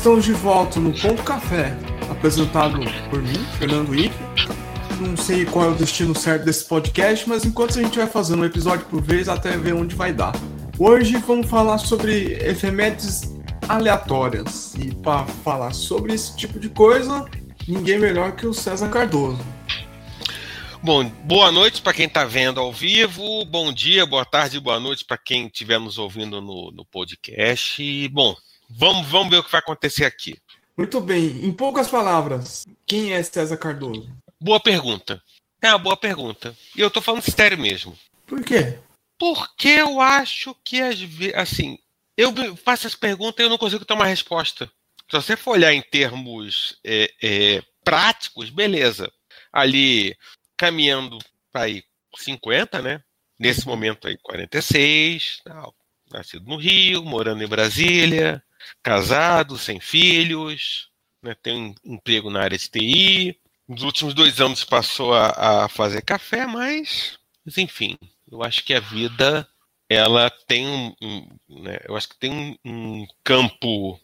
estamos de volta no Ponto Café, apresentado por mim, Fernando Ike. Não sei qual é o destino certo desse podcast, mas enquanto a gente vai fazendo um episódio por vez até ver onde vai dar. Hoje vamos falar sobre efemérides aleatórias. E para falar sobre esse tipo de coisa, ninguém melhor que o César Cardoso. Bom, boa noite para quem está vendo ao vivo, bom dia, boa tarde, boa noite para quem estiver nos ouvindo no, no podcast. E, bom, Vamos, vamos ver o que vai acontecer aqui. Muito bem. Em poucas palavras, quem é César Cardoso? Boa pergunta. É uma boa pergunta. E eu tô falando sério mesmo. Por quê? Porque eu acho que, às vezes, assim, eu faço essa pergunta e eu não consigo ter uma resposta. Se você for olhar em termos é, é, práticos, beleza. Ali, caminhando para aí 50, né? Nesse momento aí, 46, tal. nascido no Rio, morando em Brasília, casado, sem filhos, né, tem um emprego na área de TI. Nos últimos dois anos passou a, a fazer café, mas, mas, enfim, eu acho que a vida ela tem um, um né, eu acho que tem um, um, campo,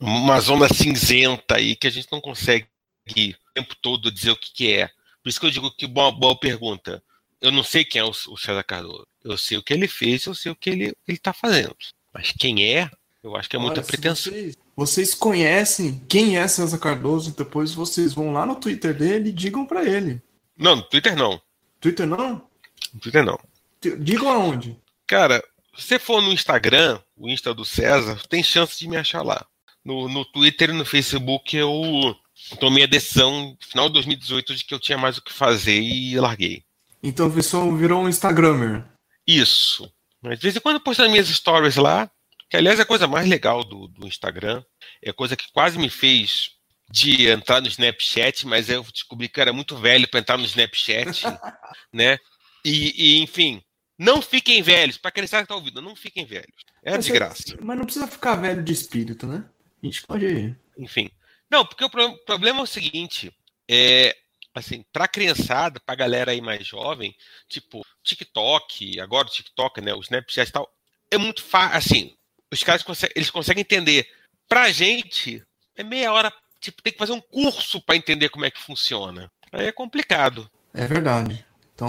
uma zona cinzenta aí que a gente não consegue o tempo todo dizer o que, que é. Por isso que eu digo que boa, boa pergunta. Eu não sei quem é o, o César Cardoso. Eu sei o que ele fez, eu sei o que ele está fazendo. Mas quem é, eu acho que é muita Olha, pretensão. Vocês, vocês, conhecem quem é César Cardoso, depois vocês vão lá no Twitter dele e digam para ele. Não, no Twitter não. Twitter não? No Twitter não. Digam aonde? Cara, se você for no Instagram, o Insta do César, tem chance de me achar lá. No, no Twitter e no Facebook eu tomei a decisão no final de 2018 de que eu tinha mais o que fazer e larguei. Então você virou um Instagrammer. Isso. Mas de vez em quando eu posto as minhas stories lá, que, aliás, é a coisa mais legal do, do Instagram. É a coisa que quase me fez de entrar no Snapchat, mas eu descobri que eu era muito velho para entrar no Snapchat, né? E, e, enfim, não fiquem velhos. Para aqueles que estão ouvindo, não fiquem velhos. É mas de graça. mas não precisa ficar velho de espírito, né? A gente pode. Enfim. Não, porque o problema é o seguinte: é, assim, pra criançada, pra galera aí mais jovem, tipo, TikTok, agora o TikTok, né? O Snapchat e tal, é muito fácil. Assim, os caras conseguem, eles conseguem entender. Pra gente, é meia hora, tipo, tem que fazer um curso para entender como é que funciona. Aí é complicado. É verdade. Então,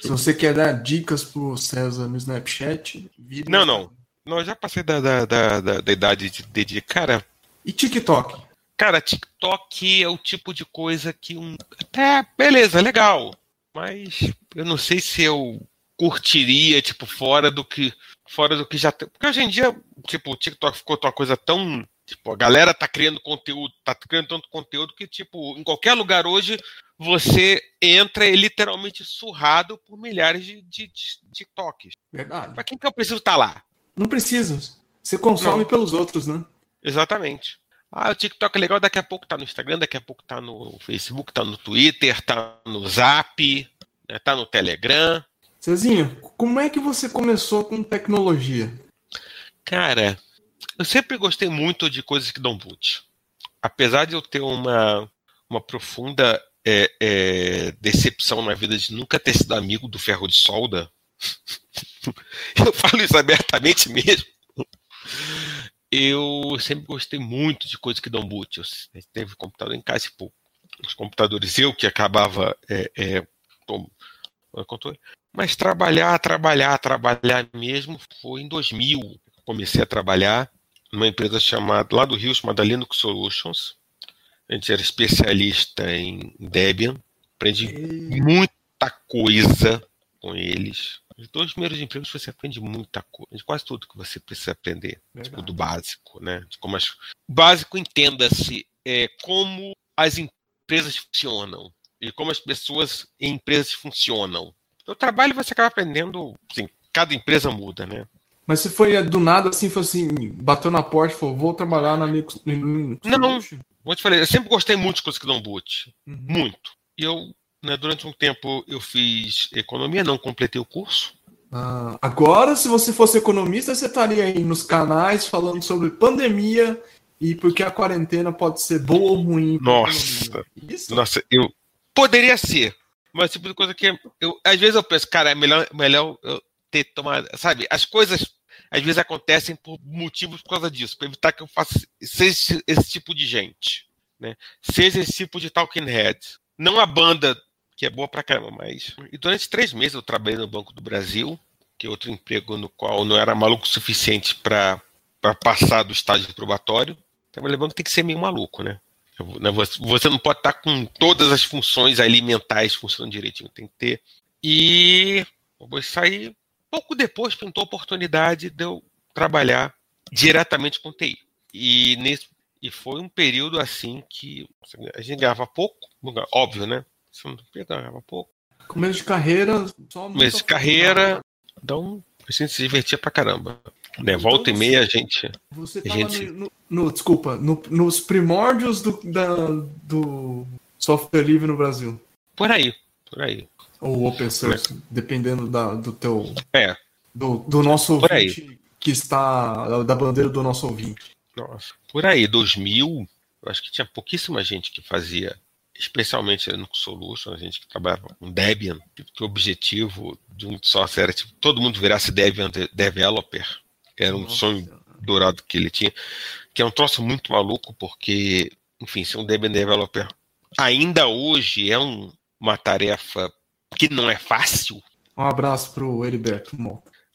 se você quer dar dicas pro César no Snapchat, vira... Não, não. Não, eu já passei da, da, da, da, da idade de, de, Cara. E TikTok? Cara, TikTok é o tipo de coisa que um. Até, beleza, legal. Mas eu não sei se eu curtiria, tipo, fora do que fora do que já tem. Porque hoje em dia, tipo, o TikTok ficou uma coisa tão. Tipo, a galera tá criando conteúdo, tá criando tanto conteúdo que, tipo, em qualquer lugar hoje você entra é literalmente surrado por milhares de, de, de TikToks. Verdade. Pra quem que eu preciso estar tá lá? Não precisa. Você consome Não. pelos outros, né? Exatamente. Ah, o TikTok é legal, daqui a pouco tá no Instagram, daqui a pouco tá no Facebook, tá no Twitter, tá no Zap, né, tá no Telegram. Cezinho, como é que você começou com tecnologia? Cara, eu sempre gostei muito de coisas que dão boot. Apesar de eu ter uma, uma profunda é, é, decepção na vida de nunca ter sido amigo do ferro de solda, eu falo isso abertamente mesmo. Eu sempre gostei muito de coisas que dão boot. Eu teve computador em casa e pouco. Os computadores eu que acabava é, é, mas trabalhar, trabalhar, trabalhar mesmo foi em 2000. Comecei a trabalhar numa empresa chamada, lá do Rio, chamada Linux Solutions. A gente era especialista em Debian. Aprendi e... muita coisa com eles. Os dois primeiros empregos você aprende muita coisa, quase tudo que você precisa aprender, tipo, do básico, né? De como as... Básico entenda-se é, como as empresas funcionam e como as pessoas em empresas funcionam. O trabalho você acaba aprendendo, assim, cada empresa muda, né? Mas se foi do nada assim, foi assim, bateu na porta e falou, vou trabalhar na Linux. Não, não. Como eu te falei, eu sempre gostei muito de coisas que dão boot. Uhum. Muito. E eu, né, durante um tempo, eu fiz economia, não completei o curso. Ah, agora, se você fosse economista, você estaria aí nos canais falando sobre pandemia e porque a quarentena pode ser boa ou ruim. Nossa, Isso? nossa, eu poderia ser, mas tipo de coisa que eu, às vezes eu penso, cara, é melhor, melhor eu ter tomado, sabe, as coisas, às vezes acontecem por motivos por causa disso, para evitar que eu faça seja esse tipo de gente, né? Seja esse tipo de talking head. Não a banda que é boa pra caramba, mas e durante três meses eu trabalhei no Banco do Brasil, que é outro emprego no qual não era maluco o suficiente para passar do estágio probatório. Trabalhar no banco tem que ser meio maluco, né? Né você não pode estar com todas as funções alimentais funcionando direitinho, tem que ter. E vou sair pouco depois pintou a oportunidade de eu trabalhar diretamente com TI. E, nesse, e foi um período assim que a gente ganhava pouco, óbvio, né? Você não ganhava pouco. Começo de carreira, só Começo de carreira, então a gente se divertia pra caramba. Né? Então Volta então, e meia a gente. Você tava gente... no, no, desculpa, no, nos primórdios do, da, do software livre no Brasil. Por aí, por aí. Ou open source, é. dependendo da, do teu. É. Do, do nosso ouvinte que está. Da bandeira do nosso ouvinte. Nossa. Por aí, 2000, eu acho que tinha pouquíssima gente que fazia, especialmente no Solution, a gente que trabalhava com Debian, que o objetivo de um software era tipo, todo mundo virasse Debian developer. Era um Nossa. sonho dourado que ele tinha, que é um troço muito maluco, porque, enfim, ser um Debian developer ainda hoje é um, uma tarefa que não é fácil. Um abraço pro Heriberto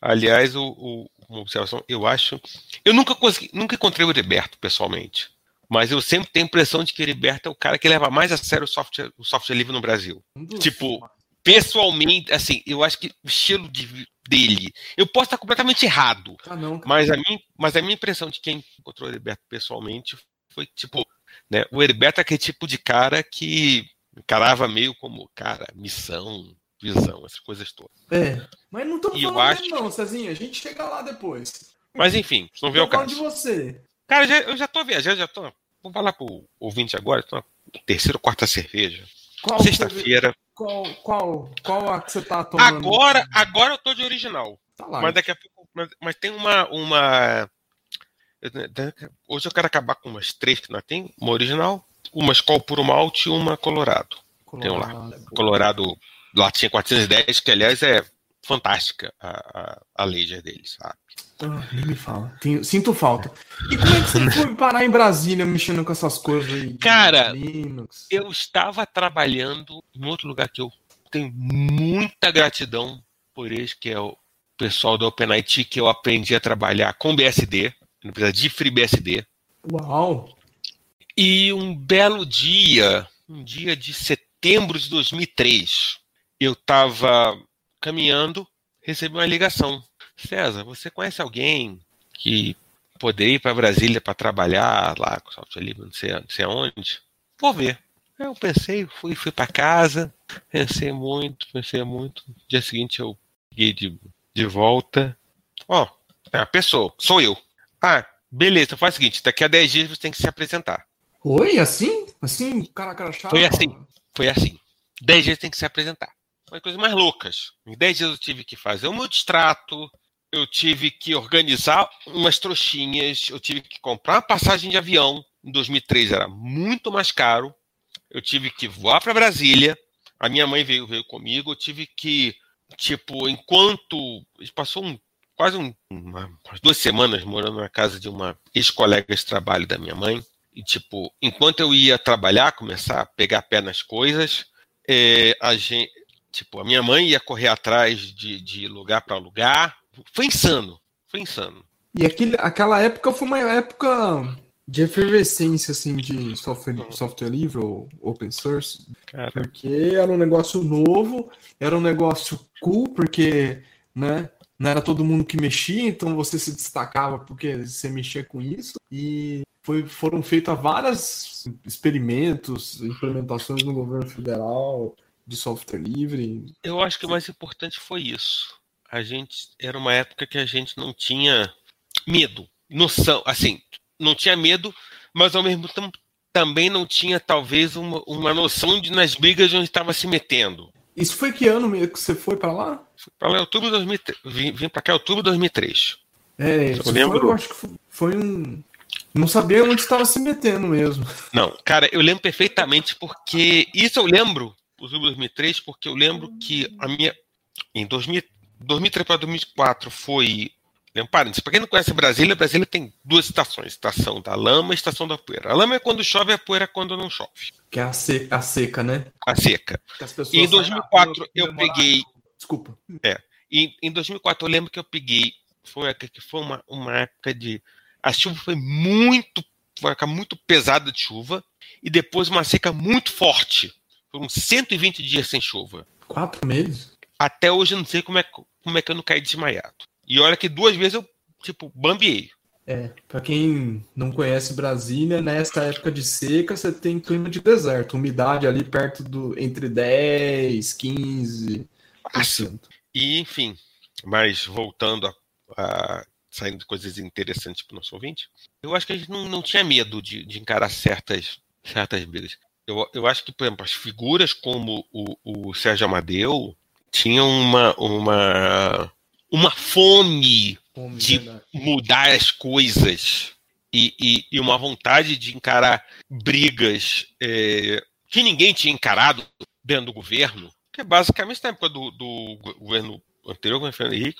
Aliás, o, o, uma observação, eu acho. Eu nunca consegui, nunca encontrei o Heriberto pessoalmente. Mas eu sempre tenho a impressão de que o Heriberto é o cara que leva mais a sério o software, o software livre no Brasil. tipo, pessoalmente, assim, eu acho que o estilo de, dele. Eu posso estar completamente errado. Ah, não, mas, a minha, mas a minha impressão de quem encontrou o Heriberto pessoalmente foi tipo, né? O Heriberto é aquele tipo de cara que encarava meio como, cara, missão, visão, essas coisas todas. É, mas não estamos falando acho... não, Cezinha, a gente chega lá depois. Mas enfim, não vê o caso. de você. Cara, já, eu já tô viajando, já tô. Vou falar pro ouvinte agora, tô na terceira ou quarta cerveja. Sexta-feira. Qual, qual, qual a que você tá tomando? Agora, agora eu tô de original. Tá lá, mas daqui a pouco. Mas, mas tem uma, uma. Hoje eu quero acabar com umas três que nós tem. Uma original, uma Skol Puro Malte e uma Colorado. Colorado. Tem lá. Colorado latinha 410, que aliás é fantástica a, a, a laser deles, sabe? Ah, nem me fala. Tenho, sinto falta. E como é que você foi parar em Brasília mexendo com essas coisas aí? Cara, eu estava trabalhando em outro lugar que eu tenho muita gratidão por eles, que é o pessoal da OpenIT, que eu aprendi a trabalhar com BSD, não precisa de FreeBSD. Uau! E um belo dia, um dia de setembro de 2003, eu estava caminhando, recebi uma ligação. César, você conhece alguém que poderia ir para Brasília para trabalhar lá com software livre, não sei, não sei aonde? Vou ver. Eu pensei, fui, fui para casa, pensei muito, pensei muito. No dia seguinte eu peguei de, de volta. Ó, oh, é a pessoa, sou eu. Ah, beleza, faz o seguinte, daqui a 10 dias você tem que se apresentar. Oi, assim? Assim, cara, cara chato? Foi assim, foi assim. Dez dias tem que se apresentar. Coisas mais loucas. Em dez dias eu tive que fazer o meu distrato, eu tive que organizar umas trouxinhas, eu tive que comprar uma passagem de avião. Em 2003 era muito mais caro. Eu tive que voar para Brasília. A minha mãe veio, veio comigo. Eu tive que, tipo, enquanto. Passou um, quase um, uma, duas semanas morando na casa de uma ex-colega de trabalho da minha mãe. E, tipo, enquanto eu ia trabalhar, começar a pegar pé nas coisas, é, a gente, tipo, a minha mãe ia correr atrás de, de lugar para lugar. Foi insano, foi insano. E aquele, aquela época foi uma época de efervescência, assim, de software, software livre ou open source. Cara. Porque era um negócio novo, era um negócio cool, porque, né, não era todo mundo que mexia, então você se destacava porque você mexia com isso. E foi, foram feitos vários experimentos, implementações no governo federal de software livre. Eu acho que o mais importante foi isso. A gente era uma época que a gente não tinha medo, noção, assim, não tinha medo, mas ao mesmo tempo também não tinha talvez uma, uma noção de nas brigas de onde estava se metendo. Isso foi que ano que você foi para lá? Para lá, outubro de 2003. Vim, vim para cá em outubro de 2003. É, isso eu, lembro... foi, eu acho que foi um não sabia onde estava se metendo mesmo. Não, cara, eu lembro perfeitamente porque. Isso eu lembro, o 2003, porque eu lembro que a minha. Em 2000, 2003 para 2004 foi Parênteses, para quem não conhece Brasília, Brasília tem duas estações: estação da lama e estação da poeira. A lama é quando chove, a poeira é quando não chove. Que é a seca. A seca, né? A seca. E em 2004 eu peguei. Desculpa. É. E em 2004 eu lembro que eu peguei. Foi uma época que foi uma, uma época de. A chuva foi muito. Foi uma época muito pesada de chuva. E depois uma seca muito forte. Foram 120 dias sem chuva. Quatro meses? Até hoje eu não sei como é, como é que eu não caí desmaiado. E olha que duas vezes eu, tipo, bambiei. É, para quem não conhece Brasília, nesta época de seca você tem clima de deserto, umidade ali perto do entre 10, 15. Assim. E enfim, mas voltando a, a saindo de coisas interessantes para o nosso ouvinte, eu acho que a gente não, não tinha medo de, de encarar certas, certas brigas. Eu, eu acho que, por exemplo, as figuras como o, o Sérgio Amadeu tinham uma, uma uma fome, fome de mudar as coisas e, e, e, uma vontade de encarar brigas é, que ninguém tinha encarado dentro do governo, que é basicamente na época do, do governo anterior, governo Fernando Henrique,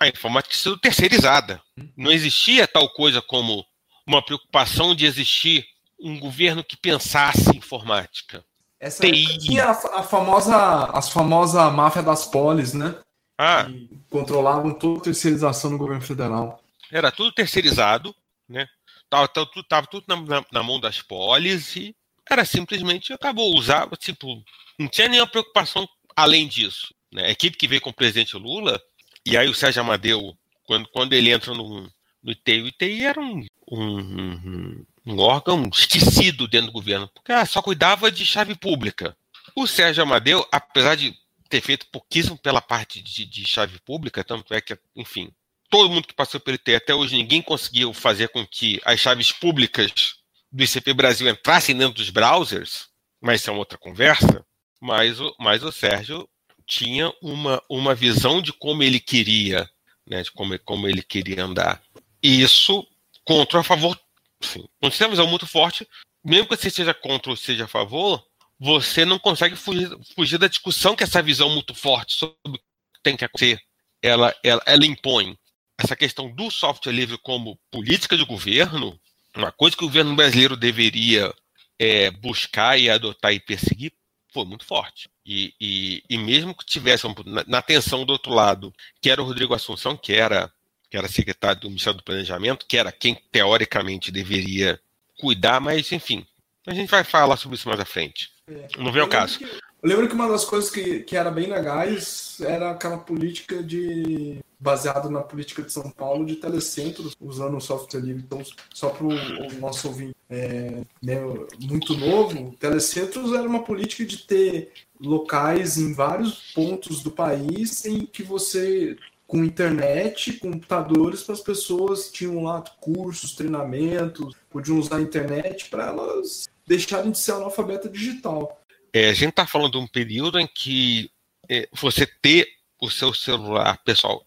a informática sido terceirizada. Não existia tal coisa como uma preocupação de existir um governo que pensasse informática. Essa TI. a, a, famosa, as famosa máfia das polis, né? Ah. controlavam toda a terceirização no governo federal. Era tudo terceirizado, né? Tava, tava, tava tudo na, na, na, mão das polis e era simplesmente acabou usava, tipo, não tinha nenhuma preocupação além disso. Né? A equipe que veio com o presidente Lula, e aí o Sérgio Amadeu, quando, quando ele entra no, no ITI, o ITI era um, um, um, um órgão esquecido dentro do governo, porque ah, só cuidava de chave pública. O Sérgio Amadeu, apesar de ter feito pouquíssimo pela parte de, de chave pública, tanto é que, enfim, todo mundo que passou pelo IT até hoje ninguém conseguiu fazer com que as chaves públicas do ICP Brasil entrassem dentro dos browsers, mas isso é outra conversa. Mas o, mas o Sérgio tinha uma, uma visão de como ele queria, né, de como, como ele queria andar. E isso contra a favor. Sim, quando você tem uma visão muito forte, mesmo que você seja contra ou seja a favor, você não consegue fugir, fugir, da discussão que essa visão muito forte sobre o que tem que acontecer, ela, ela, ela impõe. Essa questão do software livre como política de governo, uma coisa que o governo brasileiro deveria é, buscar e adotar e perseguir, foi muito forte. E, e, e mesmo que tivesse na, na atenção do outro lado, que era o Rodrigo Assunção, que era, que era secretário do Ministério do Planejamento, que era quem teoricamente deveria cuidar, mas enfim, a gente vai falar sobre isso mais à frente. É. Não vem o caso. Que, eu lembro que uma das coisas que, que era bem legais era aquela política de. baseada na política de São Paulo de telecentros, usando o software livre. Então, só para o nosso ouvinte é, né, muito novo, telecentros era uma política de ter locais em vários pontos do país em que você com internet, computadores para as pessoas tinham lá cursos, treinamentos, podiam usar a internet para elas deixarem de ser analfabeta digital. É, a gente está falando de um período em que é, você ter o seu celular pessoal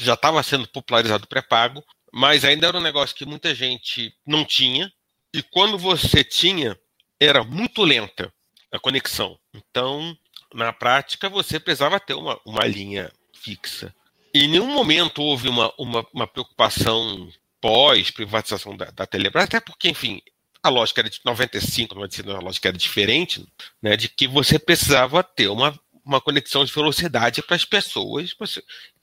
já estava sendo popularizado pré-pago, mas ainda era um negócio que muita gente não tinha, e quando você tinha, era muito lenta a conexão. Então, na prática, você precisava ter uma, uma linha fixa. Em nenhum momento houve uma, uma, uma preocupação pós-privatização da, da Telebrás, até porque, enfim, a lógica era de 95, a lógica era diferente, né, de que você precisava ter uma, uma conexão de velocidade para as pessoas,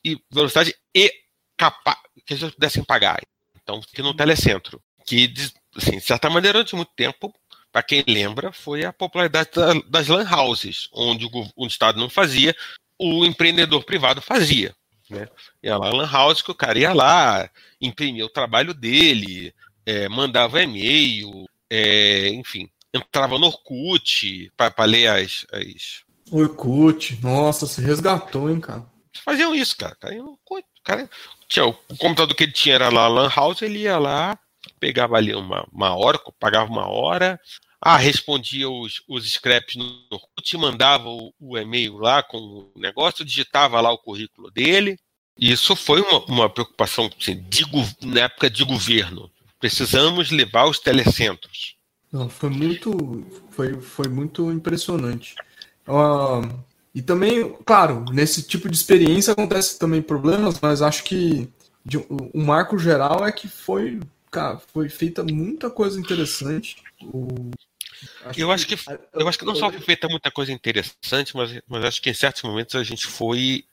e velocidade e capa que as pessoas pudessem pagar. Então, que no telecentro, que, assim, de certa maneira, durante muito tempo, para quem lembra, foi a popularidade das lan houses, onde o, o Estado não fazia, o empreendedor privado fazia. Né? Ia lá, lan house, que o cara ia lá, imprimia o trabalho dele, é, mandava e-mail, é, enfim, entrava no Orkut para ler as, as. Orkut, nossa, se resgatou, hein, cara. Faziam isso, cara. O cara tinha, o computador que ele tinha era lá, Lan House, ele ia lá, pegava ali uma, uma hora, pagava uma hora, ah, respondia os, os scraps no Orkut, mandava o, o e-mail lá com o negócio, digitava lá o currículo dele. E isso foi uma, uma preocupação assim, de, na época de governo. Precisamos levar os telecentros. Não, foi muito, foi, foi muito impressionante. Uh, E também, claro, nesse tipo de experiência acontece também problemas, mas acho que o marco geral é que foi, cara, foi feita muita coisa interessante. O, acho eu acho que, que eu acho que não só foi feita muita coisa interessante, mas, mas acho que em certos momentos a gente foi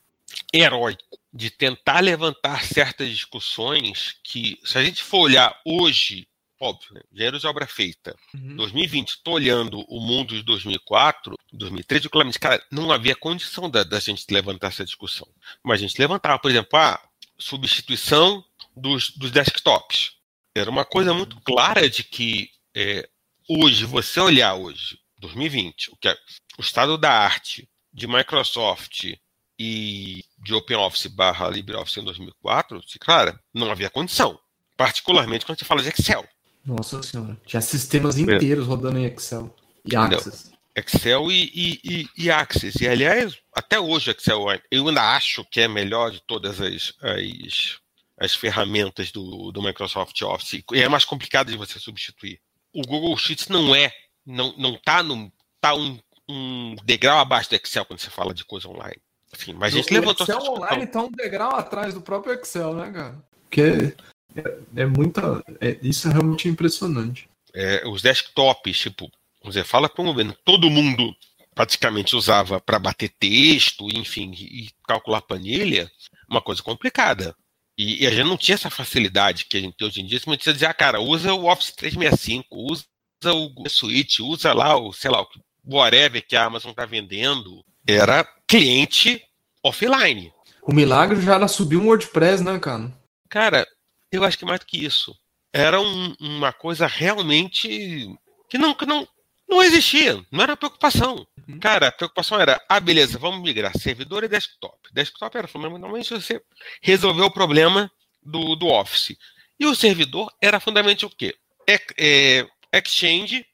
heróico de tentar levantar certas discussões que, se a gente for olhar hoje, óbvio, né, dinheiro de obra feita, uhum. 2020, estou olhando o mundo de 2004, 2003, claramente, cara, não havia condição da, da gente levantar essa discussão. Mas a gente levantava, por exemplo, a substituição dos, dos desktops. Era uma coisa muito clara de que é, hoje, você olhar hoje, 2020, o que é o estado da arte de Microsoft e de OpenOffice barra LibreOffice em 2004, cara, não havia condição. Particularmente quando você fala de Excel. Nossa senhora, tinha sistemas inteiros é. rodando em Excel. E Access. Excel e, e, e, e, Access. E, aliás, até hoje Excel eu ainda acho que é melhor de todas as, as, as ferramentas do, do Microsoft Office. E é mais complicado de você substituir. O Google Sheets não é, não, não tá, no, tá um, um degrau abaixo do Excel quando você fala de coisa online. Enfim, mas a gente o levantou Excel online tá um degrau atrás do próprio Excel, né, cara? Porque é, é muita. É, isso é realmente impressionante. É, os desktops, tipo, você fala para um todo mundo praticamente usava para bater texto, enfim, e calcular planilha, uma coisa complicada. E, e, a gente não tinha essa facilidade que a gente tem hoje em dia. Você não dizer, ah, cara, usa o Office 365, usa o Suite, usa lá o, sei lá, o whatever que a Amazon está vendendo era cliente offline. O milagre já era subir um WordPress, né, cara? Cara, eu acho que mais do que isso. Era um, uma coisa realmente que não, que não, não existia, não era preocupação. Uhum. Cara, a preocupação era, ah, beleza, vamos migrar servidor e desktop. Desktop era fundamentalmente você resolver o problema do, do Office. E o servidor era fundamentalmente o quê? É, é, Exchange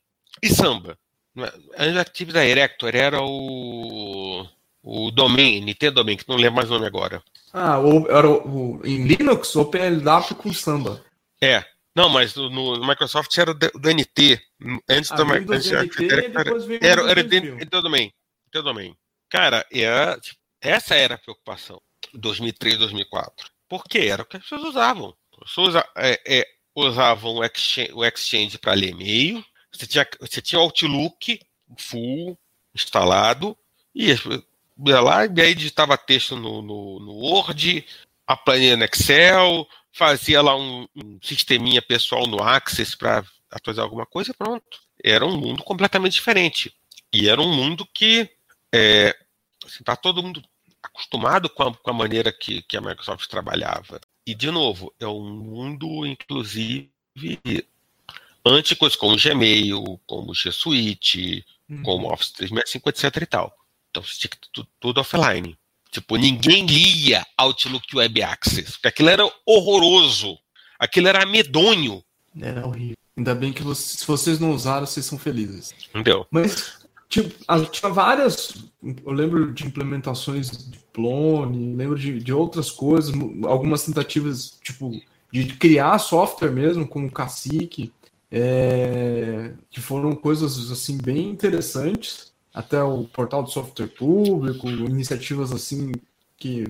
e Samba. Antes Active Directory era o, o Domain, NT Domain, que não lembro mais o nome agora. Ah, era o, o, em Linux, OpenLDAP com Samba. É. Não, mas no, no Microsoft era do, do NT. Antes ah, do Microsoft. Era, era, era, era NT Domain. NT Domain. Cara, era, tipo, essa era a preocupação. 2003, 2004. Por quê? Era o que as pessoas usavam. As pessoas é, é, usavam o Exchange, exchange para ler e-mail, você tinha, você tinha o Outlook full instalado e ia lá e aí digitava texto no, no, no Word, a planilha no Excel, fazia lá um, um sisteminha pessoal no Access para atualizar alguma coisa, pronto. Era um mundo completamente diferente. E era um mundo que é, assim, tá todo mundo acostumado com a, com a maneira que, que a Microsoft trabalhava. E, de novo, é um mundo, inclusive, antes coisas como Gmail, como G Suite, uhum. como Office 365, etc e tal. Então você tinha que tudo, tudo offline. Tipo, ninguém lia Outlook Web Access, porque aquilo era horroroso. Aquilo era medonho. Era horrível. Ainda bem que se vocês não usaram, vocês são felizes. Entendeu? Mas tipo, tinha várias. Eu lembro de implementações de clone, lembro de, de outras coisas, algumas tentativas, tipo, de criar software mesmo, como o Cacique é, que foram coisas assim bem interessantes, até o portal do software público, iniciativas assim que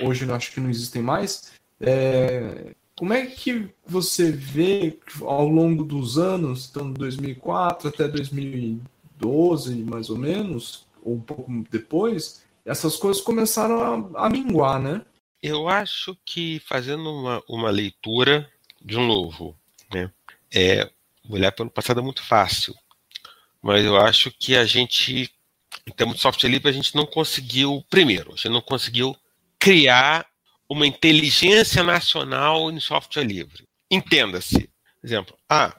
hoje eu acho que não existem mais. É, como é que você vê ao longo dos anos, então 2004 até 2012 mais ou menos, ou um pouco depois, essas coisas começaram a, a minguar, né? Eu acho que fazendo uma, uma leitura, de novo, né, é, olhar pelo passado é muito fácil. Mas eu acho que a gente, em termos de software livre, a gente não conseguiu, primeiro, a gente não conseguiu criar uma inteligência nacional em software livre. Entenda-se. Exemplo, ah,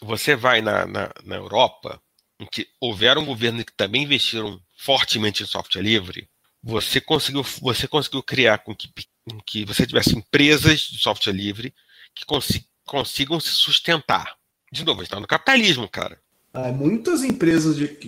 você vai na, na, na Europa, em que houveram governos que também investiram fortemente em software livre, você conseguiu, você conseguiu criar com que, com que você tivesse empresas de software livre que consigam se sustentar. De novo, a gente está no capitalismo, cara. Ah, muitas empresas de,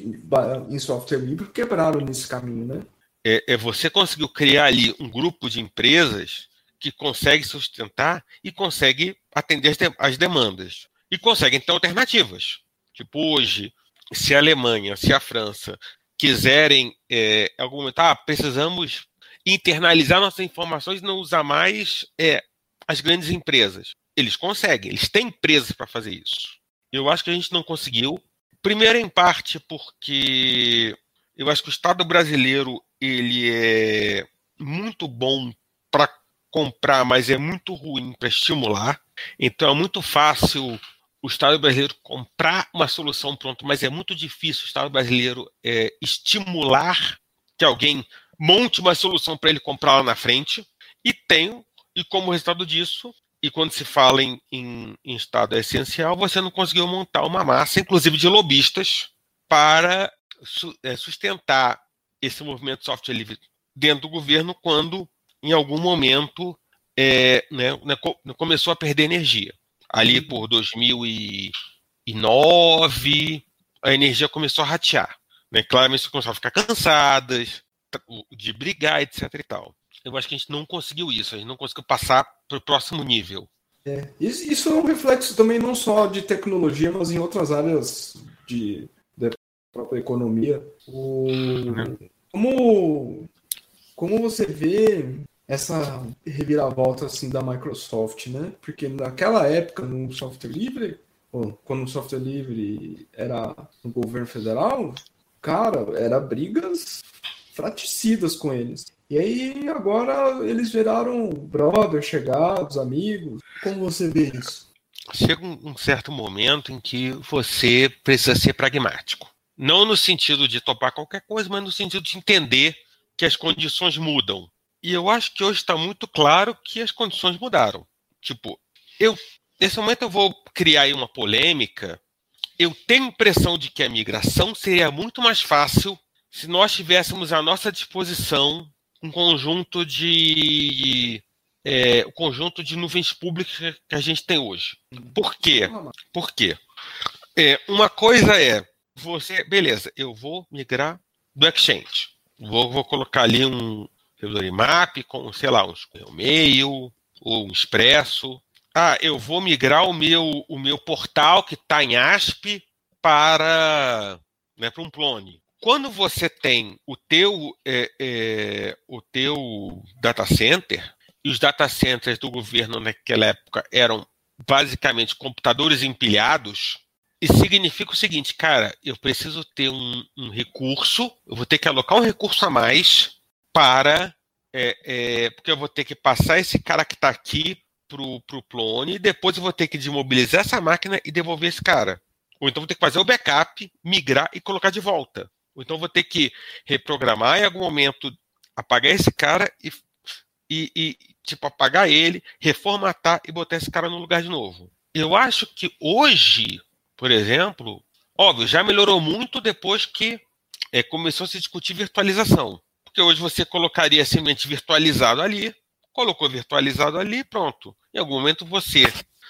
em software livre quebraram nesse caminho, né? É, é, você conseguiu criar ali um grupo de empresas que consegue sustentar e consegue atender as, de, as demandas. E conseguem ter alternativas. Tipo, hoje, se a Alemanha, se a França quiserem é, ah, precisamos internalizar nossas informações e não usar mais é, as grandes empresas. Eles conseguem, eles têm empresas para fazer isso. Eu acho que a gente não conseguiu. Primeiro, em parte, porque eu acho que o Estado brasileiro ele é muito bom para comprar, mas é muito ruim para estimular. Então é muito fácil o Estado brasileiro comprar uma solução pronta, mas é muito difícil o Estado brasileiro é, estimular que alguém monte uma solução para ele comprar lá na frente. E tem, e como resultado disso, e quando se fala em, em, em Estado essencial, você não conseguiu montar uma massa, inclusive de lobistas, para su, é, sustentar esse movimento software livre dentro do governo quando, em algum momento, é, né, né começou a perder energia. Ali uhum. por 2009, a energia começou a ratear. Né? Claramente, começou a ficar cansadas de brigar, etc. e tal. Eu acho que a gente não conseguiu isso, a gente não conseguiu passar para o próximo nível. É, isso é um reflexo também não só de tecnologia, mas em outras áreas de, da própria economia. O, como, como você vê essa reviravolta assim da Microsoft, né? Porque naquela época no software livre, quando o software livre era no governo federal, cara, era brigas fraticidas com eles. E aí agora eles viraram brothers, chegados, amigos. Como você vê isso? Chega um certo momento em que você precisa ser pragmático. Não no sentido de topar qualquer coisa, mas no sentido de entender que as condições mudam. E eu acho que hoje está muito claro que as condições mudaram. Tipo, eu nesse momento eu vou criar uma polêmica. Eu tenho a impressão de que a migração seria muito mais fácil se nós tivéssemos à nossa disposição um conjunto de é, o conjunto de nuvens públicas que a gente tem hoje. Por quê? Por quê? É, uma coisa é você, beleza, eu vou migrar do Exchange. Vou, vou colocar ali um servidor IMAP com, sei lá, um e-mail ou um Expresso. Ah, eu vou migrar o meu, o meu portal que está em ASP para, né, para um clone quando você tem o teu, é, é, o teu data center, e os data centers do governo naquela época eram basicamente computadores empilhados, isso significa o seguinte, cara, eu preciso ter um, um recurso, eu vou ter que alocar um recurso a mais para. É, é, porque eu vou ter que passar esse cara que está aqui para o clone, e depois eu vou ter que desmobilizar essa máquina e devolver esse cara. Ou então vou ter que fazer o backup, migrar e colocar de volta. Ou então vou ter que reprogramar em algum momento, apagar esse cara e, e, e, tipo, apagar ele, reformatar e botar esse cara no lugar de novo. Eu acho que hoje, por exemplo, óbvio, já melhorou muito depois que é, começou a se discutir virtualização. Porque hoje você colocaria simplesmente virtualizado ali, colocou virtualizado ali, pronto. Em algum momento você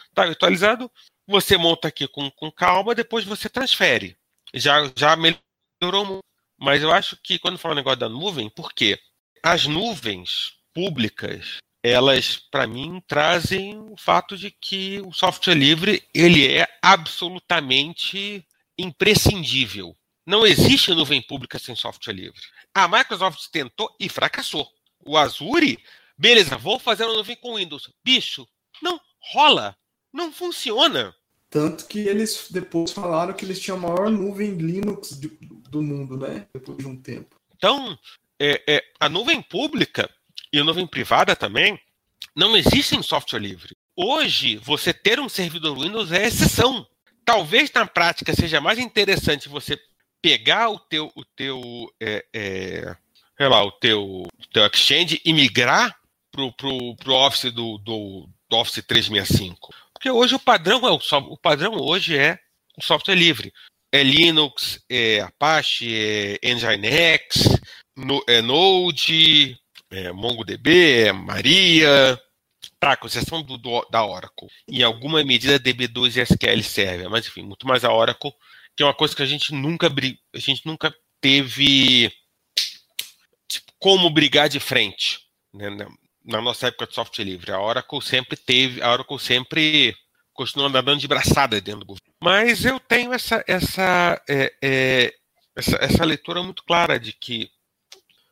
está virtualizado, você monta aqui com, com calma, depois você transfere. Já, já melhorou melhorou Mas eu acho que quando fala o negócio da nuvem, por quê? As nuvens públicas, elas, para mim, trazem o fato de que o software livre ele é absolutamente imprescindível. Não existe nuvem pública sem software livre. A Microsoft tentou e fracassou. O Azure, beleza, vou fazer uma nuvem com Windows. Bicho, não rola. Não funciona. Tanto que eles depois falaram que eles tinham a maior nuvem Linux de, do mundo, né? Depois de um tempo. Então, é, é, a nuvem pública e a nuvem privada também não existem software livre. Hoje, você ter um servidor Windows é exceção. Talvez na prática seja mais interessante você pegar o teu, o teu, é, é, sei lá, o teu, o teu Exchange e migrar pro, pro Office do, do, do Office 365 porque hoje o padrão é o, o padrão hoje é o software livre. É Linux, é Apache, é Nginx, no, é Node, é MongoDB, é Maria, tá, com exceção do, do, da Oracle. Em alguma medida DB2 e SQL serve, mas enfim, muito mais a Oracle, que é uma coisa que a gente nunca a gente nunca teve tipo, como brigar de frente. Né? Na nossa época de software livre. A Oracle sempre teve, a Oracle sempre continuou andando de braçada dentro do governo. Mas eu tenho essa, essa é, é, essa, essa leitura muito clara de que,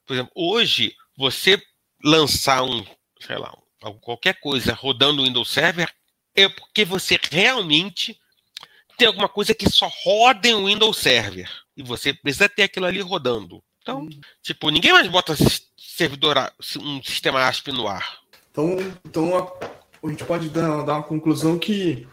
por exemplo, hoje você lançar um, sei lá, qualquer coisa rodando o Windows Server é porque você realmente tem alguma coisa que só roda em Windows Server e você precisa ter aquilo ali rodando. Então, hum. tipo, ninguém mais bota servidor, um sistema ASP no ar. Então, então a, a gente pode dar, dar uma conclusão que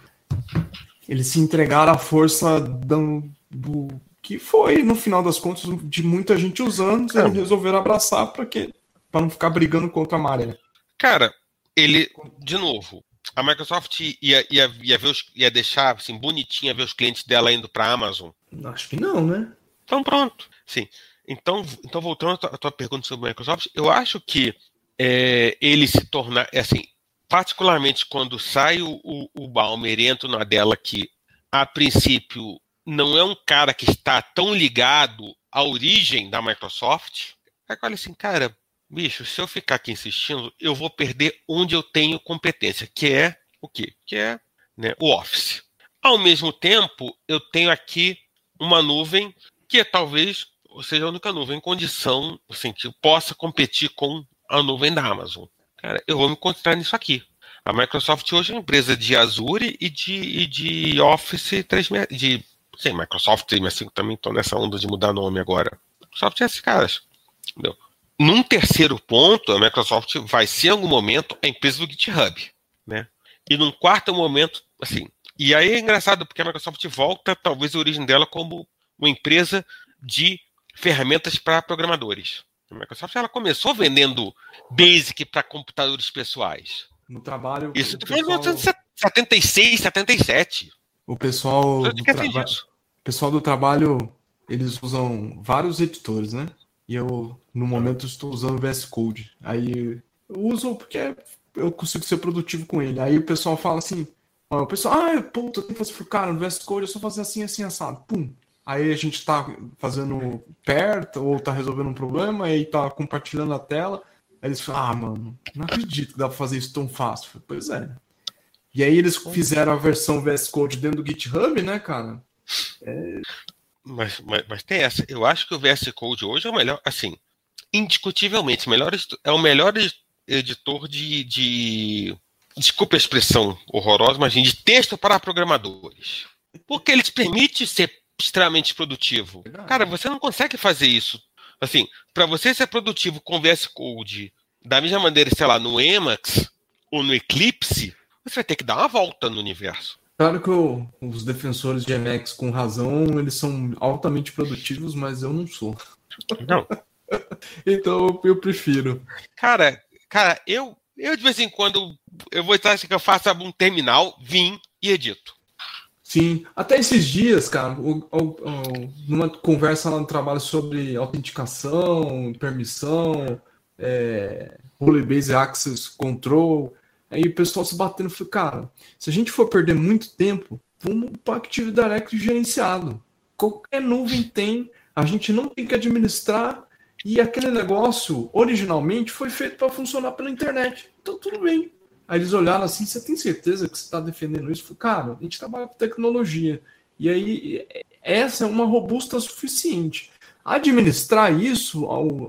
eles se entregaram à força do, do, que foi, no final das contas, de muita gente usando, e resolveram abraçar para que para não ficar brigando contra a maré. Cara, ele, de novo, a Microsoft ia, ia, ia, ver os, ia deixar assim, bonitinha ver os clientes dela indo para a Amazon? Acho que não, né? Então pronto. Sim. Então, então voltando à tua, pergunta sobre a Microsoft, eu acho que é, ele se tornar, é assim, particularmente quando sai o, o, o Balmer e entra na dela que, a princípio, não é um cara que está tão ligado à origem da Microsoft, aí olha assim, cara, bicho, se eu ficar aqui insistindo, eu vou perder onde eu tenho competência, que é o quê? Que é né, o Office. Ao mesmo tempo, eu tenho aqui uma nuvem que é talvez seja a única nuvem em condição, assim, que possa competir com a nuvem da Amazon. Cara, eu vou me concentrar nisso aqui. A Microsoft hoje é uma empresa de Azure e de, e de Office 365. De, sim, Microsoft 365 também estão nessa onda de mudar nome agora. Microsoft é esses caras. Entendeu? Num terceiro ponto, a Microsoft vai ser em algum momento a empresa do GitHub, né? E num quarto momento, assim. E aí é engraçado porque a Microsoft volta, talvez a origem dela como uma empresa de ferramentas para programadores. A Microsoft ela começou vendendo Basic para computadores pessoais. No trabalho. Isso foi em 1976, 77. O pessoal do, traba... pessoal do trabalho eles usam vários editores, né? E eu, no momento, estou usando o VS Code. Aí eu uso porque eu consigo ser produtivo com ele. Aí o pessoal fala assim: o pessoal, ah, puta, tenho que fazer, cara, no VS Code eu só fazer assim, assim, assado. Pum. Aí a gente tá fazendo perto, ou tá resolvendo um problema, e aí tá compartilhando a tela. Aí eles falam, ah, mano, não acredito que dá pra fazer isso tão fácil. Pois é. E aí eles fizeram a versão VS Code dentro do GitHub, né, cara? É... Mas, mas, mas, tem essa. Eu acho que o VS Code hoje é o melhor, assim, indiscutivelmente, melhor, é o melhor editor de, de. Desculpa a expressão horrorosa, mas de texto para programadores. Porque ele te permite ser extremamente produtivo. Cara, você não consegue fazer isso. Assim, para você ser produtivo com VS Code da mesma maneira, sei lá, no Emacs ou no Eclipse, você vai ter que dar uma volta no universo. Claro que o, os defensores de Emacs, com razão, eles são altamente produtivos, mas eu não sou. Não. então eu prefiro. Cara, cara, eu, eu de vez em quando eu vou estar assim que eu faço um terminal, vim e edito. Sim, até esses dias, cara, o, o, numa conversa lá no trabalho sobre autenticação, permissão, é, Role Based Access Control, Aí o pessoal se batendo, falei, cara, se a gente for perder muito tempo, vamos para Active Directory gerenciado. Qualquer nuvem tem, a gente não tem que administrar e aquele negócio originalmente foi feito para funcionar pela internet. Então tudo bem. Aí eles olharam assim, você tem certeza que você está defendendo isso? falei, cara, a gente trabalha com tecnologia. E aí essa é uma robusta suficiente. Administrar isso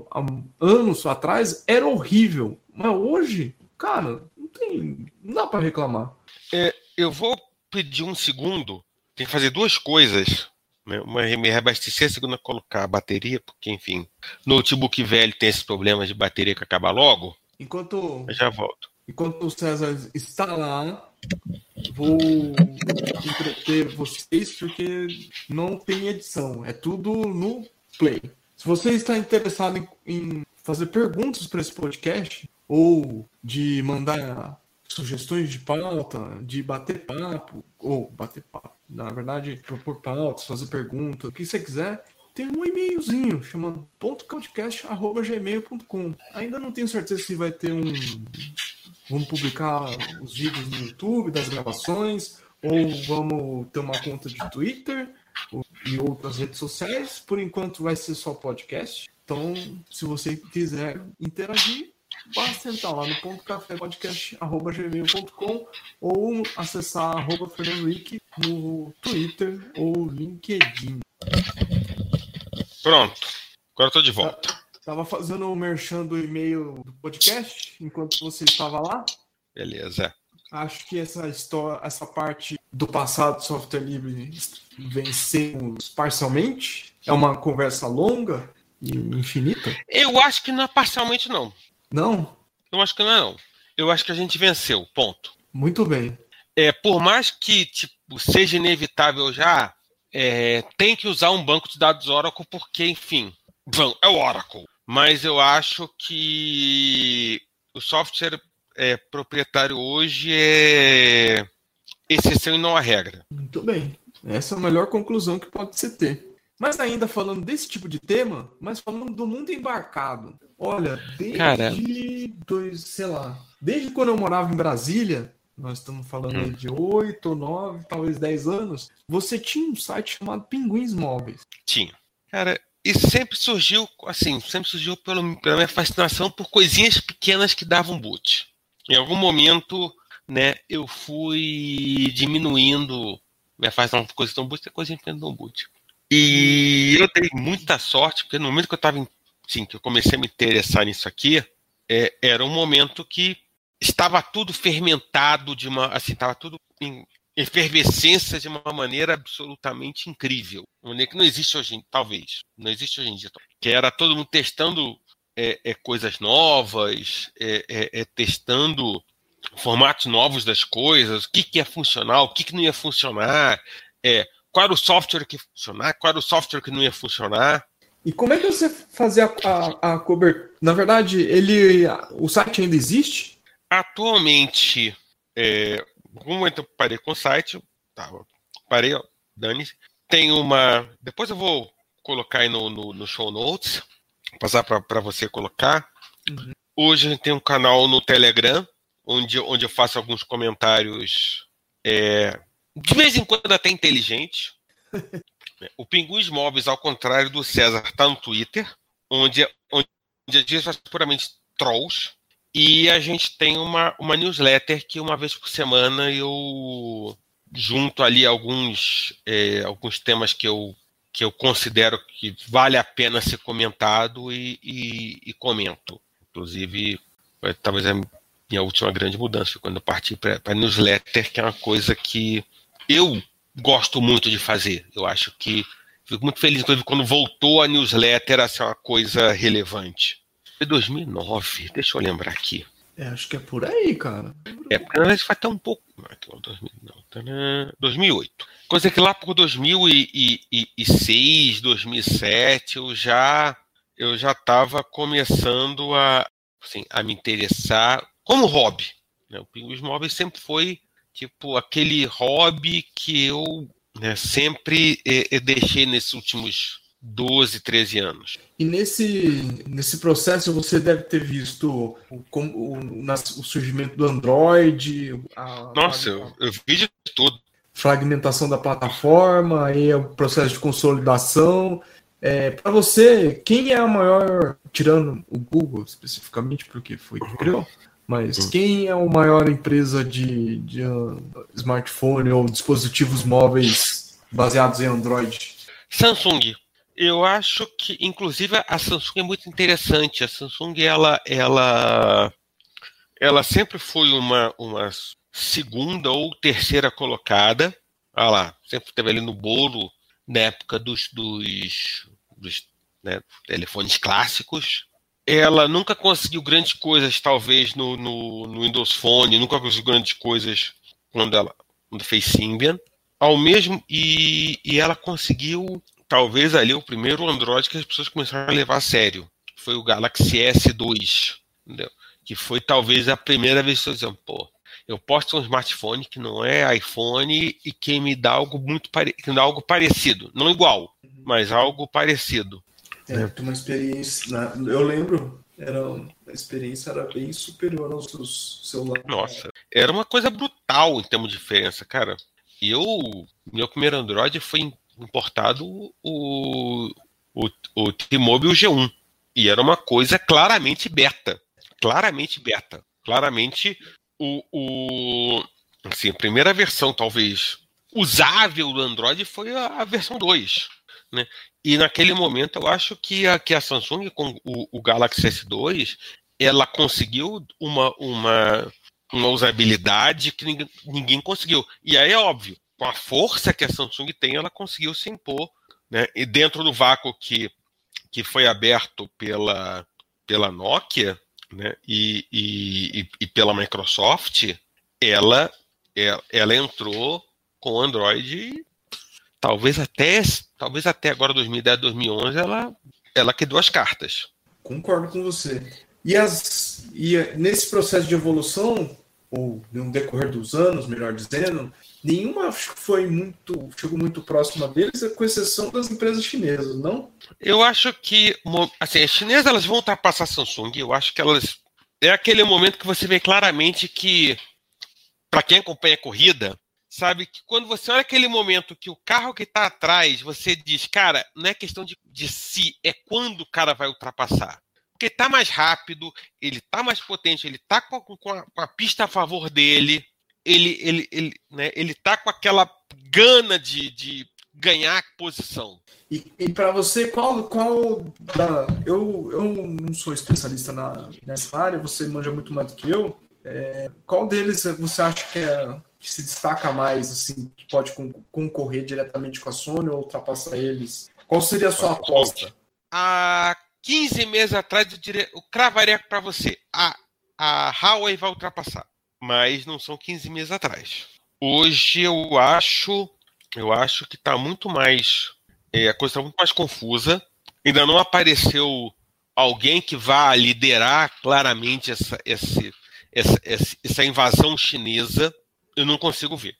há anos atrás era horrível. Mas hoje, cara, tem. Não dá para reclamar. É, eu vou pedir um segundo. Tem que fazer duas coisas. Uma me reabastecer, a segunda colocar a bateria, porque, enfim, notebook velho tem esse problema de bateria que acaba logo. Enquanto. Eu já volto. Enquanto o César está lá, vou entreter vocês, porque não tem edição. É tudo no Play. Se você está interessado em, em fazer perguntas para esse podcast, ou de mandar sugestões de pauta, de bater papo, ou bater papo, na verdade, propor pautas, fazer perguntas, o que você quiser, tem um e-mailzinho chamado podcast.gmail.com. Ainda não tenho certeza se vai ter um. Vamos publicar os vídeos no YouTube das gravações, ou vamos ter uma conta de Twitter e outras redes sociais. Por enquanto vai ser só podcast. Então, se você quiser interagir, basta entrar lá no ponto ou acessar arroba Fernando no Twitter ou LinkedIn. Pronto. Agora tô de volta. Tava fazendo o merchan do e-mail do podcast enquanto você estava lá. Beleza. Acho que essa história, essa parte do passado do software livre vencemos parcialmente. É uma conversa longa e infinita. Eu acho que não é parcialmente, não. Não? Eu acho que não é, não. Eu acho que a gente venceu. Ponto. Muito bem. É, por mais que tipo, seja inevitável já, é, tem que usar um banco de dados Oracle, porque, enfim, é o Oracle. Mas eu acho que o software é, proprietário hoje é exceção e não a regra. Muito bem. Essa é a melhor conclusão que pode se ter. Mas ainda falando desse tipo de tema, mas falando do mundo embarcado. Olha, desde Cara... dois, sei lá, desde quando eu morava em Brasília, nós estamos falando hum. de 8, 9, talvez 10 anos, você tinha um site chamado Pinguins Móveis. Tinha. Cara, e sempre surgiu, assim, sempre surgiu pelo, pela minha fascinação por coisinhas pequenas que davam boot. Em algum momento, né, eu fui diminuindo minha fascinação por coisas tão boot, é coisinha pequena tão boot. E eu dei muita sorte, porque no momento que eu estava, sim, que eu comecei a me interessar nisso aqui, é, era um momento que estava tudo fermentado de uma, assim, estava tudo em efervescência de uma maneira absolutamente incrível, uma maneira que não existe hoje, talvez, não existe hoje em dia, que era todo mundo testando é, é, coisas novas, é, é, é testando formatos novos das coisas, o que, que ia funcionar, o que, que não ia funcionar, é, qual era o software que ia funcionar, qual era o software que não ia funcionar. E como é que você fazia a, a, a cobertura? Na verdade, ele, o site ainda existe? Atualmente, é, momento eu parei com o site, tá, parei, ó, dane -se. Tem uma. Depois eu vou colocar aí no, no, no show notes, passar para você colocar. Uhum. Hoje a gente tem um canal no Telegram, onde, onde eu faço alguns comentários é, de vez em quando até inteligente. o Pinguins Móveis, ao contrário do César, está no Twitter, onde, onde a gente faz puramente trolls. E a gente tem uma, uma newsletter que uma vez por semana eu junto ali alguns, é, alguns temas que eu, que eu considero que vale a pena ser comentado e, e, e comento. Inclusive, talvez a minha última grande mudança foi quando eu parti para a newsletter, que é uma coisa que eu gosto muito de fazer. Eu acho que fico muito feliz, inclusive, quando voltou a newsletter a ser uma coisa relevante. Foi 2009, deixa eu lembrar aqui. É, acho que é por aí, cara. É, porque na verdade vai até um pouco. Não, 2008. Coisa que lá por 2006, 2007, eu já eu já estava começando a, assim, a me interessar como hobby. Né? O Pinguins Móveis sempre foi tipo aquele hobby que eu né, sempre eh, deixei nesses últimos 12, 13 anos. E nesse, nesse processo você deve ter visto o, o, o surgimento do Android. A, Nossa, a, eu, eu vi de tudo. Fragmentação da plataforma, aí o processo de consolidação. É, Para você, quem é a maior, tirando o Google especificamente, porque foi que criou, mas hum. quem é a maior empresa de, de uh, smartphone ou dispositivos móveis baseados em Android? Samsung. Eu acho que, inclusive, a Samsung é muito interessante. A Samsung, ela, ela, ela sempre foi uma, uma segunda ou terceira colocada. Olha lá, sempre esteve ali no bolo na época dos, dos, dos né, telefones clássicos ela nunca conseguiu grandes coisas, talvez, no, no, no, Windows Phone, nunca conseguiu grandes coisas quando ela quando fez Symbian. Ao mesmo, e, e ela conseguiu, talvez, ali o primeiro Android que as pessoas começaram a levar a sério. Foi o Galaxy S2, entendeu? que foi talvez a primeira vez que eu dizendo, pô, eu posso ter um smartphone que não é iPhone e que me dá algo muito pare... dá algo parecido, não igual, mas algo parecido. É, uma experiência. Eu lembro, era, a experiência era bem superior aos seus celulares. Nossa, era uma coisa brutal em termos de diferença, cara. E eu, meu primeiro Android foi importado o, o, o T-Mobile G1. E era uma coisa claramente beta. Claramente beta. Claramente o, o assim, a primeira versão, talvez, usável do Android foi a, a versão 2. Né? E naquele momento eu acho que a, que a Samsung com o, o Galaxy S2 ela conseguiu uma, uma, uma usabilidade que ninguém, ninguém conseguiu. E aí é óbvio, com a força que a Samsung tem, ela conseguiu se impor. Né? E dentro do vácuo que, que foi aberto pela, pela Nokia né? e, e, e pela Microsoft, ela, ela, ela entrou com Android talvez até talvez até agora 2010 2011 ela ela que deu as cartas concordo com você e as e nesse processo de evolução ou no decorrer dos anos melhor dizendo nenhuma foi muito chegou muito próxima deles com exceção das empresas chinesas não eu acho que assim as chinesas elas vão ultrapassar a Samsung eu acho que elas é aquele momento que você vê claramente que para quem acompanha a corrida sabe? Que quando você olha aquele momento que o carro que está atrás, você diz, cara, não é questão de, de si, é quando o cara vai ultrapassar. Porque está mais rápido, ele está mais potente, ele está com, com, com a pista a favor dele, ele, ele, ele, né, ele tá com aquela gana de, de ganhar posição. E, e para você, qual, qual da, eu, eu não sou especialista na, nessa área, você manja muito mais do que eu. É, qual deles você acha que é que se destaca mais, assim, que pode concorrer diretamente com a Sony ou ultrapassar eles? Qual seria a sua aposta? Há 15 meses atrás, eu, diria, eu cravaria para você. A, a Huawei vai ultrapassar, mas não são 15 meses atrás. Hoje eu acho, eu acho que está muito mais, é, a coisa está muito mais confusa. Ainda não apareceu alguém que vá liderar claramente essa, essa, essa, invasão chinesa eu não consigo ver.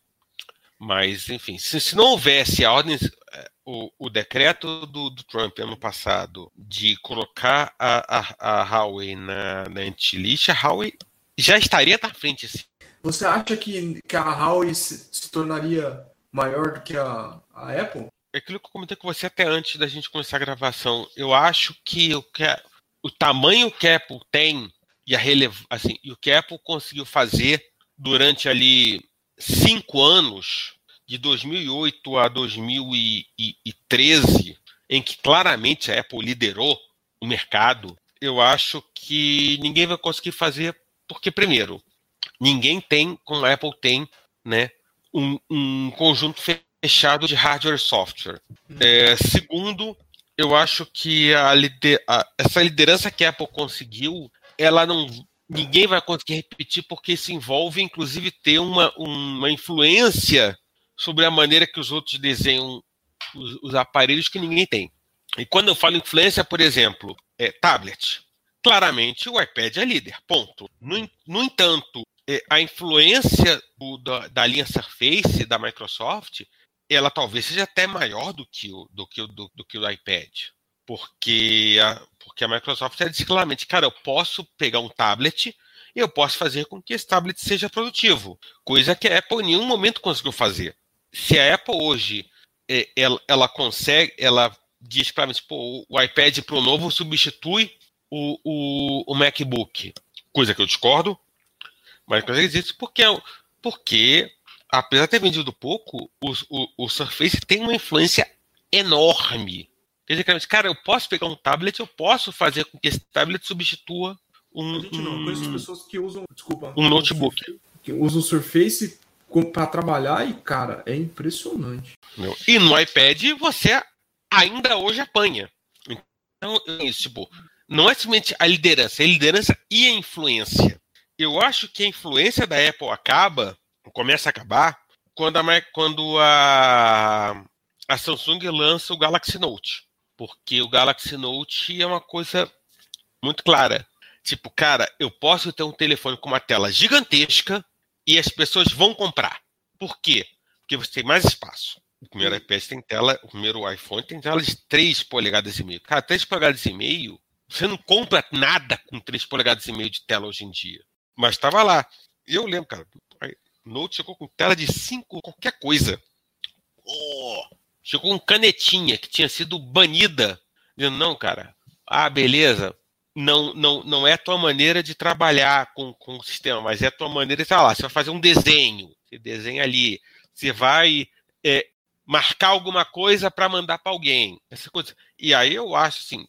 Mas, enfim, se, se não houvesse a ordem, é, o, o decreto do, do, Trump ano passado de colocar a, a, a Huawei na, na anti-list, a Huawei já estaria na frente. Assim. Você acha que, que a Huawei se, se tornaria maior do que a, a Apple? É aquilo que eu comentei com você até antes da gente começar a gravação. Eu acho que o, que o tamanho que a Apple tem e, a relev, assim, e o que a Apple conseguiu fazer durante ali cinco anos, de 2008 a 2013, em que claramente a Apple liderou o mercado, eu acho que ninguém vai conseguir fazer, porque, primeiro, ninguém tem, como a Apple tem, né, um, um conjunto fechado de hardware e software. É, segundo, eu acho que a, a, essa liderança que a Apple conseguiu, ela não ninguém vai conseguir repetir porque isso envolve, inclusive, ter uma, uma influência sobre a maneira que os outros desenham os, os aparelhos que ninguém tem. E quando eu falo influência, por exemplo, é tablet. Claramente o iPad é líder, ponto. No, no entanto, é, a influência do, da, da, linha Surface da Microsoft, ela talvez seja até maior do que o, do que o, do, do que o iPad. Porque a, porque a Microsoft disse claramente, cara, eu posso pegar um tablet e eu posso fazer com que esse tablet seja produtivo, coisa que a Apple em nenhum momento conseguiu fazer. Se a Apple hoje é, ela, ela, consegue, ela diz para mim, pô, o iPad Pro novo substitui o, o, o, MacBook, coisa que eu discordo, mas consegue dizer isso porque, porque apesar de ter vendido pouco, o, o, o Surface tem uma influência enorme Quer dizer, cara, eu posso pegar um tablet, eu posso fazer com que esse tablet substitua um. A gente não, conheço pessoas que usam, desculpa, um notebook. Que usam o Surface para trabalhar e, cara, é impressionante. E no iPad você ainda hoje apanha. Então, é isso, tipo, não é simplesmente a liderança, é a liderança e a influência. Eu acho que a influência da Apple acaba, começa a acabar, quando a, quando a, a Samsung lança o Galaxy Note. Porque o Galaxy Note é uma coisa muito clara. Tipo, cara, eu posso ter um telefone com uma tela gigantesca e as pessoas vão comprar. Por quê? Porque você tem mais espaço. O primeiro iPad tem tela, o primeiro iPhone tem tela de 3 polegadas e meio. Cara, 3 polegadas e meio, você não compra nada com 3 polegadas e meio de tela hoje em dia. Mas estava lá. Eu lembro, cara, Note chegou com tela de 5, qualquer coisa. Oh, chegou com canetinha que tinha sido banida. Dizendo, não, cara, ah, beleza, não, não, não é a tua maneira de trabalhar com, com o sistema, mas é a tua maneira de, sei lá, você vai fazer um desenho, você desenha ali, você vai é, marcar alguma coisa para mandar para alguém. Essa coisa. E aí eu acho assim,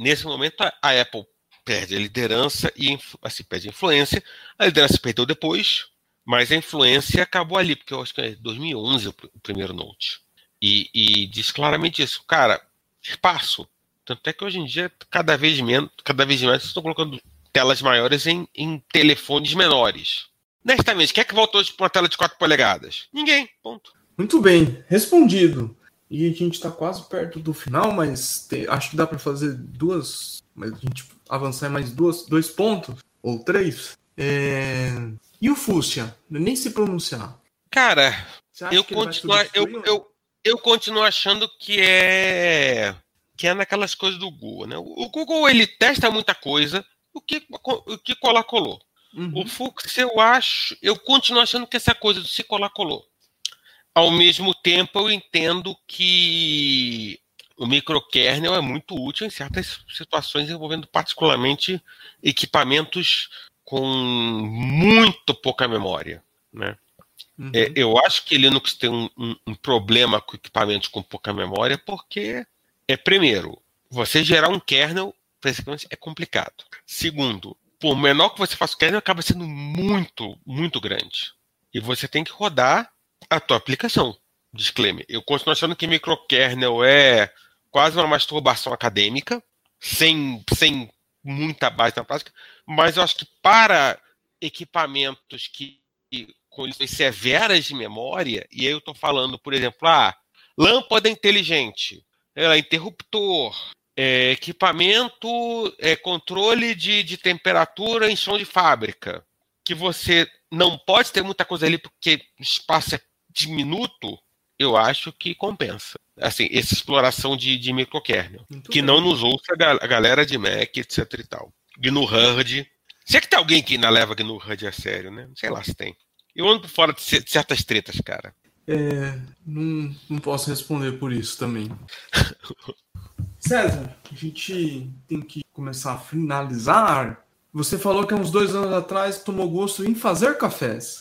nesse momento a, Apple perde a liderança e assim, perde a influência. A liderança perdeu depois, mas a influência acabou ali, porque eu acho que é 2011 o, primeiro Note. E, e, diz claramente isso, cara, espaço. Tanto é que hoje em dia, cada vez menos, cada vez mais, estão colocando telas maiores em, em telefones menores. Honestamente, quem é que voltou para uma tela de 4 polegadas? Ninguém, ponto. Muito bem, respondido. E a gente está quase perto do final, mas te, acho que dá para fazer duas. Mas a gente avançar mais duas, dois pontos, ou três. É... E o Fúcia? Nem se pronunciar. Cara, eu continuo, eu, eu, eu continuo achando que é que é naquelas coisas do Google, né? O Google ele testa muita coisa, o que o que colar colou. Uhum. O Fux eu acho, eu continuo achando que essa coisa do se colar colou. Ao mesmo tempo eu entendo que o microkernel é muito útil em certas situações envolvendo particularmente equipamentos com muito pouca memória, né? Uhum. É, eu acho que Linux tem um, um, um, problema com equipamentos com pouca memória porque é primeiro você gerar um kernel principalmente é complicado. Segundo, por menor que você faça o kernel acaba sendo muito muito grande e você tem que rodar a tua aplicação. Disclaimer. Eu continuo achando que microkernel é quase uma masturbação acadêmica, sem, sem muita base na prática, mas eu acho que para equipamentos que com lições severas de memória, e aí eu estou falando, por exemplo, ah, lâmpada inteligente, é, interruptor, é, equipamento, é, controle de, de temperatura em som de fábrica, que você não pode ter muita coisa ali porque o espaço é diminuto, eu acho que compensa. Assim, essa exploração de, de microkernel. Muito que bem. não nos ouça a galera de Mac, etc e tal. GNU Hurd. Se é que tem alguém que ainda leva GNU Hurd a sério, né? Sei lá se tem. Eu ando por fora de certas tretas, cara. É, não, não posso responder por isso também. César, a gente tem que começar a finalizar. Você falou que há uns dois anos atrás tomou gosto em fazer cafés.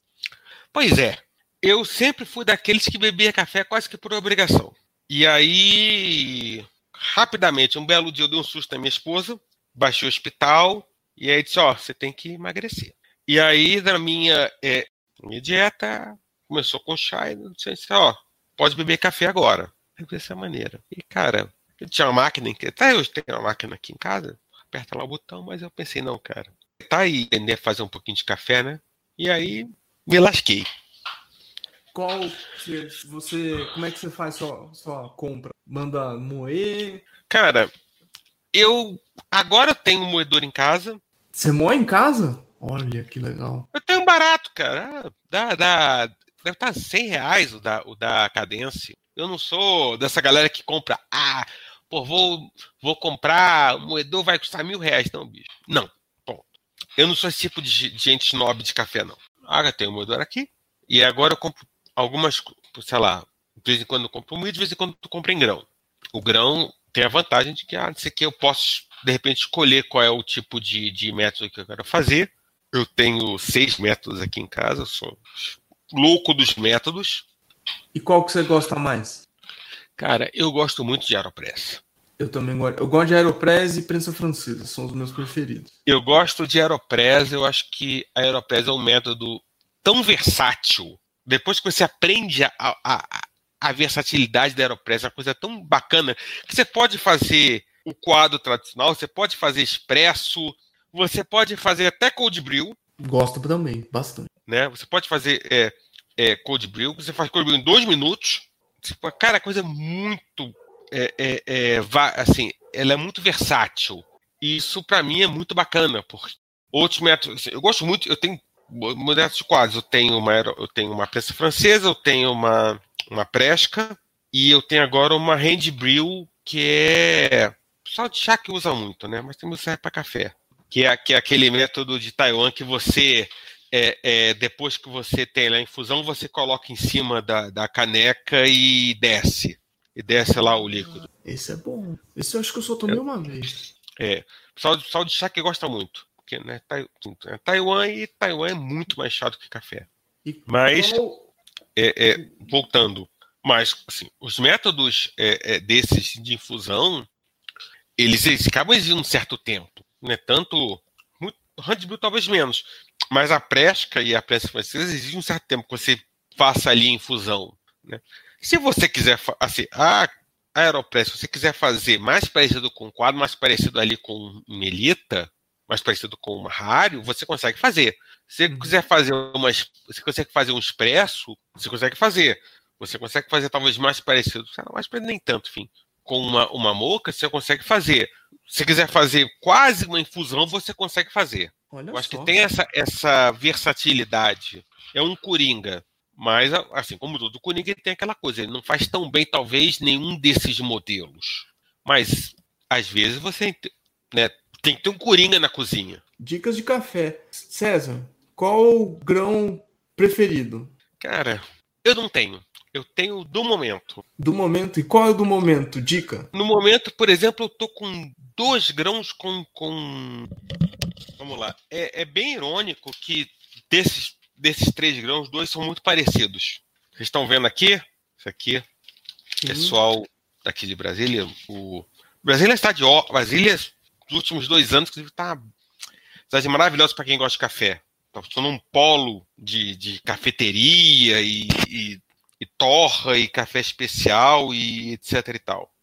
Pois é eu sempre fui daqueles que bebia café quase que por obrigação. E aí, rapidamente, um belo dia eu dei um susto na minha esposa, baixei o hospital, e aí disse, ó, oh, você tem que emagrecer. E aí, na minha, é, minha dieta, começou com chá, e eu disse, ó, oh, pode beber café agora. Dessa maneira. E, cara, eu tinha uma máquina, até hoje tem uma máquina aqui em casa, aperta lá o botão, mas eu pensei, não, cara, tá aí, aprender a fazer um pouquinho de café, né? E aí, me lasquei qual você, como é que você faz sua, sua compra? Manda moer? Cara, eu agora eu tenho um moedor em casa. Você moe em casa? Olha que legal. Eu tenho um barato, cara. Dá, dá, deve estar 100 reais o da, o da Cadence. Eu não sou dessa galera que compra. Ah, pô, vou, vou comprar. O moedor vai custar mil reais, não, bicho. Não. Bom, eu não sou esse tipo de gente snob de café, não. Ah, eu tenho um moedor aqui. E agora eu compro algumas, sei lá, de vez em quando eu compro moído, de vez em quando eu compro em grão. O grão tem a vantagem de que, ah, isso aqui eu posso, de repente, escolher qual é o tipo de, de método que eu quero fazer. Eu tenho seis métodos aqui em casa, sou louco dos métodos. E qual que você gosta mais? Cara, eu gosto muito de Aeropress. Eu também gosto. Eu gosto de Aeropress e prensa francesa, são os meus preferidos. Eu gosto de Aeropress, eu acho que a Aeropress é um método tão versátil depois que você aprende a, a, a versatilidade da Aeropress, uma coisa tão bacana, que você pode fazer o quadro tradicional, você pode fazer expresso, você pode fazer até cold brew. Gosto também, bastante. Né? Você pode fazer é, é, cold brew, você faz cold brew em dois minutos. Tipo, cara, a coisa muito. É, é, é assim, ela é muito versátil. E isso, para mim, é muito bacana, porque outros métodos. Assim, eu gosto muito, eu tenho modestos quadros. Eu tenho uma, eu tenho uma prensa francesa, eu tenho uma, uma presca e eu tenho agora uma hand brew que é só de chá que usa muito, né? Mas também serve para café, que é, que é aquele método de Taiwan que você é, é, depois que você tem a infusão, você coloca em cima da, da caneca e desce. E desce lá o líquido. Esse é bom. Esse eu acho que eu só tomei é, uma vez. É. Só de chá que gosta muito porque né, é Taiwan e Taiwan é muito mais chato que café. E Mas, qual... é, é, voltando, Mas, assim, os métodos é, é, desses de infusão, eles, eles acabam exigindo um certo tempo. Né? Tanto, muito, handbill talvez menos, mas a presca e a pressa francesa exigem um certo tempo que você faça ali a infusão. Né? Se você quiser, assim, a Aeropress, se você quiser fazer mais parecido com quadro, mais parecido ali com Melita, mais parecido com uma Rário, você consegue fazer. Se você uhum. quiser fazer uma, você consegue fazer um expresso, você consegue fazer. Você consegue fazer talvez mais parecido, mais parecido nem tanto, enfim, com uma, uma moca, você consegue fazer. Se quiser fazer quase uma infusão, você consegue fazer. Olha Eu acho que tem essa, essa versatilidade. É um coringa. Mas, assim, como todo coringa, ele tem aquela coisa. Ele não faz tão bem, talvez, nenhum desses modelos. Mas, às vezes, você né, tem que ter um coringa na cozinha. Dicas de café. César, qual o grão preferido? Cara, eu não tenho. Eu tenho do momento. Do momento? E qual é o do momento? Dica? No momento, por exemplo, eu tô com dois grãos com. com... Vamos lá. É, é bem irônico que desses, desses três grãos, dois são muito parecidos. Vocês estão vendo aqui? Isso aqui. Pessoal daqui de Brasília. O Brasília está de ó. Brasília, últimos dois anos, inclusive, está cidade maravilhosa para quem gosta de café. Estou num polo de, de cafeteria e, e e torra e café especial e etc e tal.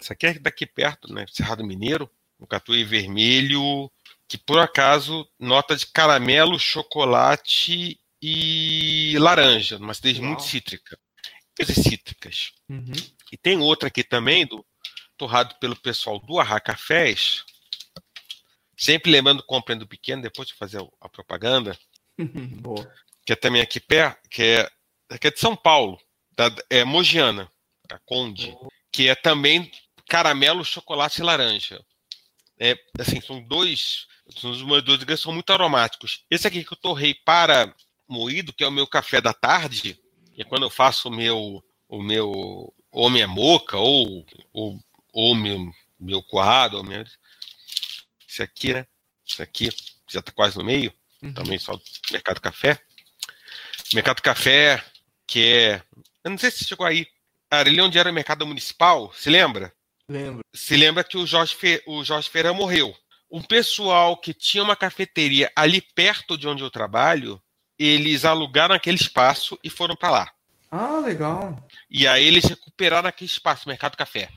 Isso aqui é daqui perto, né? Cerrado Mineiro, um catuí vermelho que por acaso nota de caramelo, chocolate e laranja, uma acidez muito cítrica. Coisas cítricas. Uhum. E tem outra aqui também, do torrado pelo pessoal do Arra Cafés. Sempre lembrando, comprando pequeno, depois de fazer a propaganda. Boa. Que é também aqui perto, que é que é de São Paulo, da, é Mogiana, a Conde, que é também caramelo, chocolate e laranja. É, assim, são dois, os moedores de são muito aromáticos. Esse aqui que eu torrei para moído, que é o meu café da tarde, que é quando eu faço o meu, o meu ou minha moca, ou, ou, ou meu, meu coado, ou meu... esse aqui, né? Esse aqui, já está quase no meio, uhum. também só Mercado Café. Mercado Café, que é. Eu não sei se chegou aí. Ali onde era o mercado municipal, se lembra? Lembro. Se lembra que o Jorge, Fe... o Jorge Feira morreu. Um pessoal que tinha uma cafeteria ali perto de onde eu trabalho, eles alugaram aquele espaço e foram para lá. Ah, legal. E aí eles recuperaram aquele espaço, Mercado Café.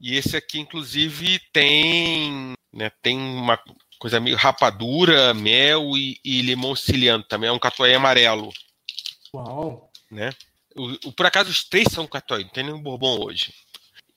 E esse aqui, inclusive, tem, né, tem uma coisa meio rapadura, mel e, e limão siciliano também. É um catuai amarelo. Uau! né? O, o, por acaso os três são católicos, não tem nenhum bourbon hoje.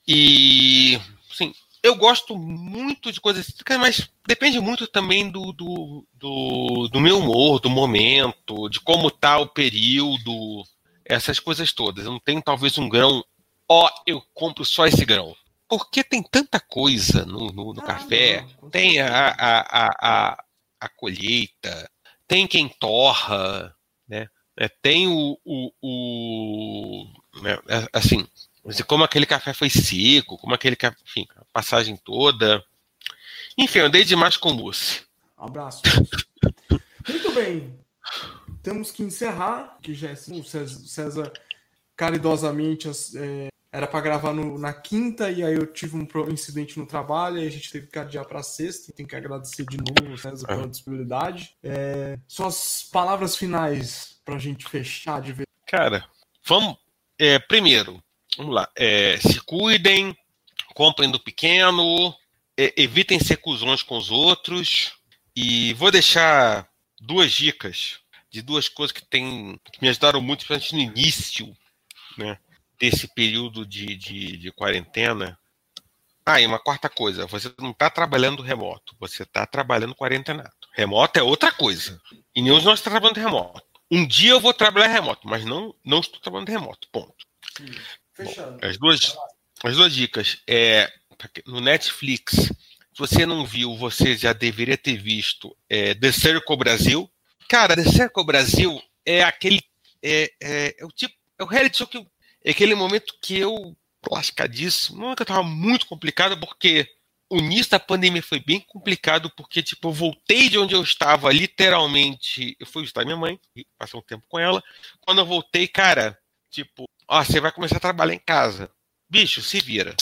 E, sim, eu gosto muito de coisas cítricas, mas depende muito também do, do, do, do, meu humor, do momento, de como tá o período, essas coisas todas. Eu não tenho talvez um grão, ó, eu compro só esse grão. Porque tem tanta coisa no, no, no ah, café. Não, tem a, a, a, a, colheita, tem quem torra, né? É, tem o, o, o né, é, assim, como aquele café foi seco, como aquele enfim, a passagem toda. Enfim, eu andei demais com mousse. Um abraço. Muito bem. Temos que encerrar, que já é assim, o César, César caridosamente é, era para gravar no, na quinta e aí eu tive um incidente no trabalho e a gente teve que adiar para sexta. Tem que agradecer de novo, César, pela disponibilidade. É, suas palavras finais para a gente fechar de vez? Cara, vamos. É, primeiro, vamos lá. É, se cuidem, comprem do pequeno, é, evitem ser cuzões com os outros. E vou deixar duas dicas de duas coisas que, tem, que me ajudaram muito, principalmente no início né, desse período de, de, de quarentena. Ah, e uma quarta coisa, você não está trabalhando remoto, você está trabalhando quarentenato. Remoto é outra coisa. E nenhum de nós está trabalhando remoto. Um dia eu vou trabalhar remoto, mas não, não estou trabalhando remoto. Ponto. Bom, as, duas, as duas dicas. É, no Netflix, se você não viu, você já deveria ter visto é, The Circle Brasil. Cara, The Circle Brasil é aquele. É, é, é o tipo. É o reality show que. É aquele momento que eu. Lascadíssimo. Não é que eu tava muito complicado, porque o início da pandemia foi bem complicado, porque, tipo, eu voltei de onde eu estava, literalmente. Eu fui visitar minha mãe, passei um tempo com ela. Quando eu voltei, cara, tipo, Ó, você vai começar a trabalhar em casa. Bicho, se vira.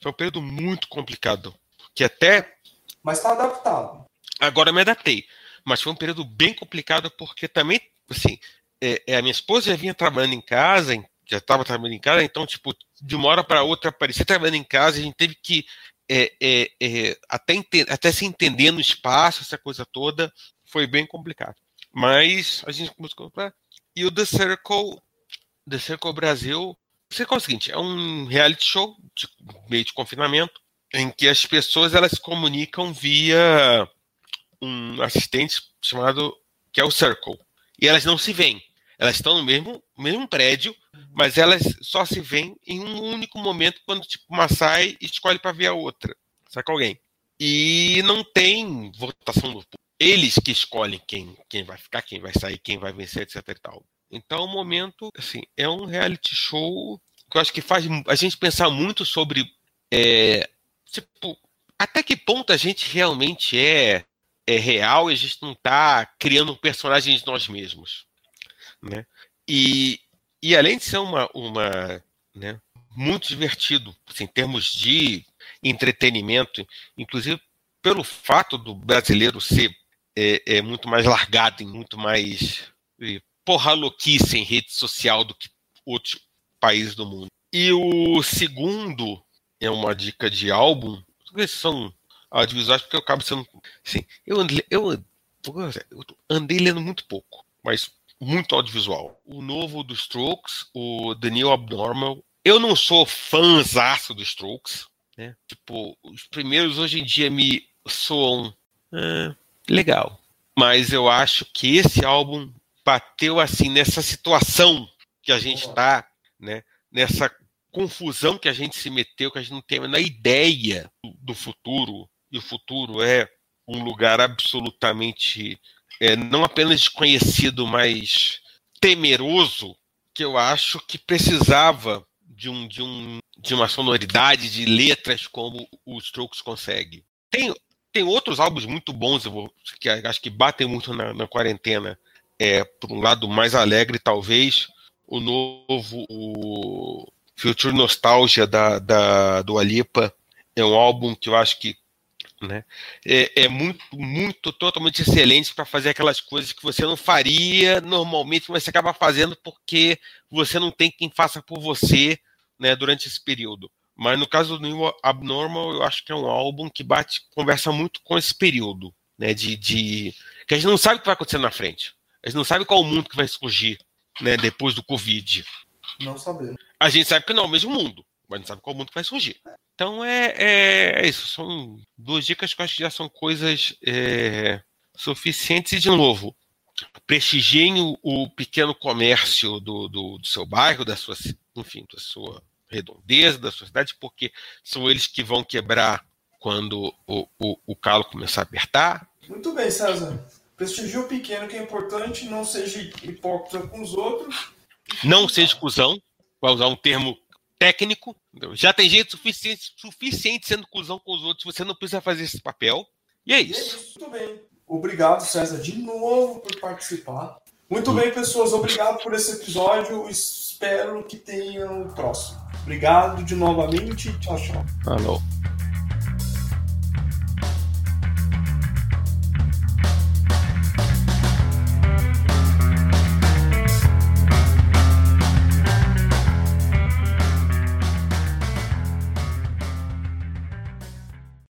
Foi um período muito complicado. Que até. Mas tá adaptado. Agora eu me adaptei. Mas foi um período bem complicado porque também, assim, é, é, a minha esposa já vinha trabalhando em casa, já estava trabalhando em casa, então, tipo, de uma hora para outra aparecer trabalhando em casa, a gente teve que é, é, é até, até se entender no espaço, essa coisa toda, foi bem complicado. Mas a gente começou a comprar. E o The Circle, The Circle Brasil, o Circle é o seguinte, é um reality show de meio de confinamento, em que as pessoas elas se comunicam via um assistente chamado que é o Circle. E elas não se veem. Elas estão no mesmo, mesmo prédio, mas elas só se veem em um único momento quando tipo, uma sai e escolhe para ver a outra. Saca alguém? E não tem votação do Eles que escolhem quem, quem vai ficar, quem vai sair, quem vai vencer, etc e tal. Então, o momento, assim, é um reality show que eu acho que faz a gente pensar muito sobre é, tipo, até que ponto a gente realmente é, é real e a gente não está criando um personagem de nós mesmos. Né? E, e além de ser uma, uma né, muito divertido assim, em termos de entretenimento, inclusive pelo fato do brasileiro ser é, é muito mais largado, muito mais porra louquice em rede social do que outros países do mundo. E o segundo é uma dica de álbum, são audiovisuais porque eu acabo sendo. Assim, eu, andei, eu, eu andei lendo muito pouco, mas muito audiovisual. O novo do Strokes, o The New Abnormal. Eu não sou fãzaço do Strokes. Né? Tipo, os primeiros hoje em dia me soam é, legal. Mas eu acho que esse álbum bateu assim nessa situação que a gente está, né? Nessa confusão que a gente se meteu, que a gente não tem a ideia do futuro. E o futuro é um lugar absolutamente é, não apenas desconhecido, mas temeroso, que eu acho que precisava de, um, de, um, de uma sonoridade, de letras como o Strokes consegue. Tem, tem outros álbuns muito bons, que acho que batem muito na, na quarentena. É, por um lado mais alegre, talvez, o novo o Future Nostalgia da, da, do Alipa é um álbum que eu acho que né? É, é, muito, muito, totalmente excelente para fazer aquelas coisas que você não faria normalmente, mas você acaba fazendo porque você não tem quem faça por você né, durante esse período. Mas no caso do New Abnormal, eu acho que é um álbum que bate, conversa muito com esse período, né? De, de que a gente não sabe o que vai acontecer na frente. A gente não sabe qual o mundo que vai surgir, né? Depois do Covid. Não sabemos. A gente sabe que não é o mesmo mundo, mas não sabe qual mundo que vai surgir. Então é, é, é, isso. São duas dicas que eu acho que já são coisas é, suficientes. E, de novo, prestigiem o, o pequeno comércio do, do, do, seu bairro, da sua, enfim, da sua redondeza, da sua cidade, porque são eles que vão quebrar quando o, o, o calo começar a apertar. Muito bem, César. Prestigie o pequeno, que é importante, não seja hipócrita com os outros. Não seja cuzão, vai usar um termo técnico. Já tem jeito suficiente, suficiente sendo cuzão com os outros, você não precisa fazer esse papel. E é isso. E é isso. Muito bem. Obrigado, César, de novo por participar. Muito bem, pessoas. Obrigado por esse episódio. Espero que tenham o próximo. Obrigado de novamente. Tchau, tchau. Falou.